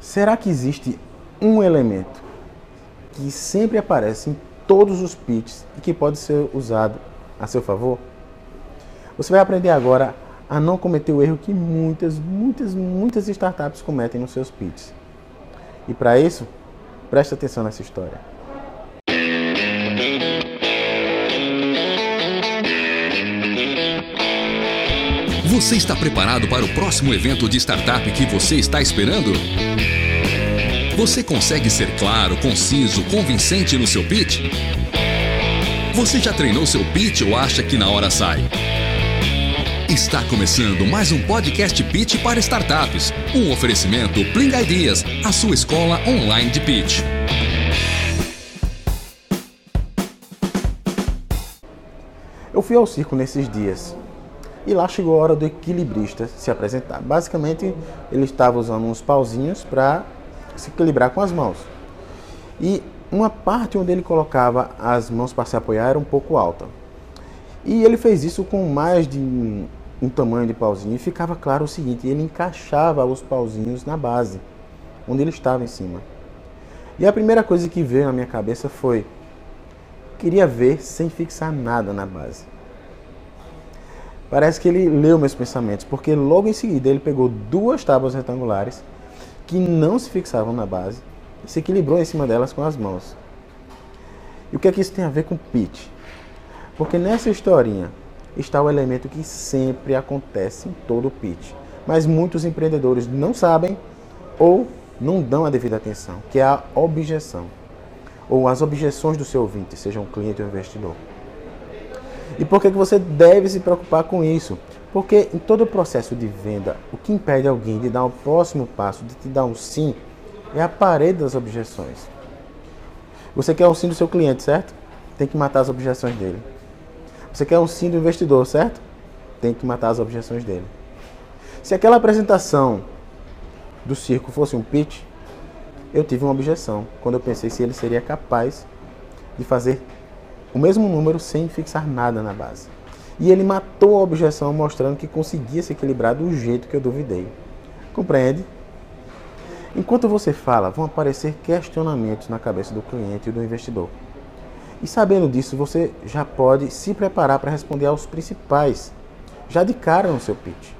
Será que existe um elemento que sempre aparece em todos os pitches e que pode ser usado a seu favor? Você vai aprender agora a não cometer o erro que muitas, muitas, muitas startups cometem nos seus pitches. E para isso, preste atenção nessa história. Você está preparado para o próximo evento de startup que você está esperando? Você consegue ser claro, conciso, convincente no seu pitch? Você já treinou seu pitch ou acha que na hora sai? Está começando mais um podcast Pitch para startups. Um oferecimento Pling Ideas, a sua escola online de pitch. Eu fui ao circo nesses dias e lá chegou a hora do equilibrista se apresentar. Basicamente, ele estava usando uns pauzinhos para se equilibrar com as mãos. E uma parte onde ele colocava as mãos para se apoiar era um pouco alta. E ele fez isso com mais de um tamanho de pauzinho e ficava claro o seguinte, ele encaixava os pauzinhos na base, onde ele estava em cima. E a primeira coisa que veio na minha cabeça foi, queria ver sem fixar nada na base. Parece que ele leu meus pensamentos, porque logo em seguida ele pegou duas tábuas retangulares que não se fixavam na base e se equilibrou em cima delas com as mãos. E o que é que isso tem a ver com pitch? Porque nessa historinha está o elemento que sempre acontece em todo pitch, mas muitos empreendedores não sabem ou não dão a devida atenção, que é a objeção, ou as objeções do seu ouvinte, seja um cliente ou investidor. E por que, que você deve se preocupar com isso? Porque em todo o processo de venda, o que impede alguém de dar o próximo passo, de te dar um sim, é a parede das objeções. Você quer um sim do seu cliente, certo? Tem que matar as objeções dele. Você quer um sim do investidor, certo? Tem que matar as objeções dele. Se aquela apresentação do circo fosse um pitch, eu tive uma objeção quando eu pensei se ele seria capaz de fazer o mesmo número sem fixar nada na base. E ele matou a objeção mostrando que conseguia se equilibrar do jeito que eu duvidei. Compreende? Enquanto você fala, vão aparecer questionamentos na cabeça do cliente e do investidor. E sabendo disso, você já pode se preparar para responder aos principais, já de cara no seu pitch.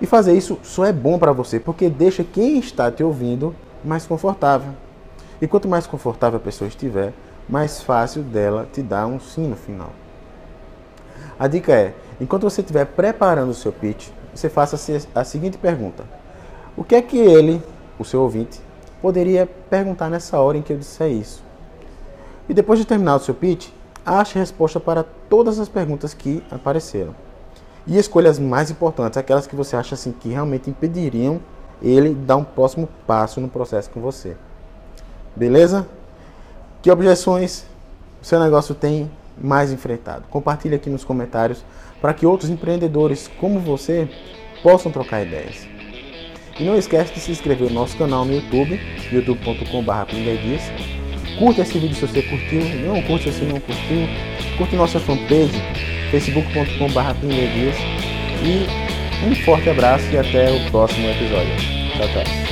E fazer isso só é bom para você, porque deixa quem está te ouvindo mais confortável. E quanto mais confortável a pessoa estiver, mais fácil dela te dar um sim no final. A dica é, enquanto você estiver preparando o seu pitch, você faça a seguinte pergunta. O que é que ele, o seu ouvinte, poderia perguntar nessa hora em que eu disser isso? E depois de terminar o seu pitch, ache a resposta para todas as perguntas que apareceram. E escolha as mais importantes, aquelas que você acha assim que realmente impediriam ele dar um próximo passo no processo com você. Beleza? Que objeções o seu negócio tem mais enfrentado? Compartilhe aqui nos comentários para que outros empreendedores como você possam trocar ideias. E não esquece de se inscrever no nosso canal no YouTube, youtube.com.br Curta esse vídeo se você curtiu, não curte se não curtiu. Curte nossa fanpage, facebook.com.br E um forte abraço e até o próximo episódio. Tchau, tchau.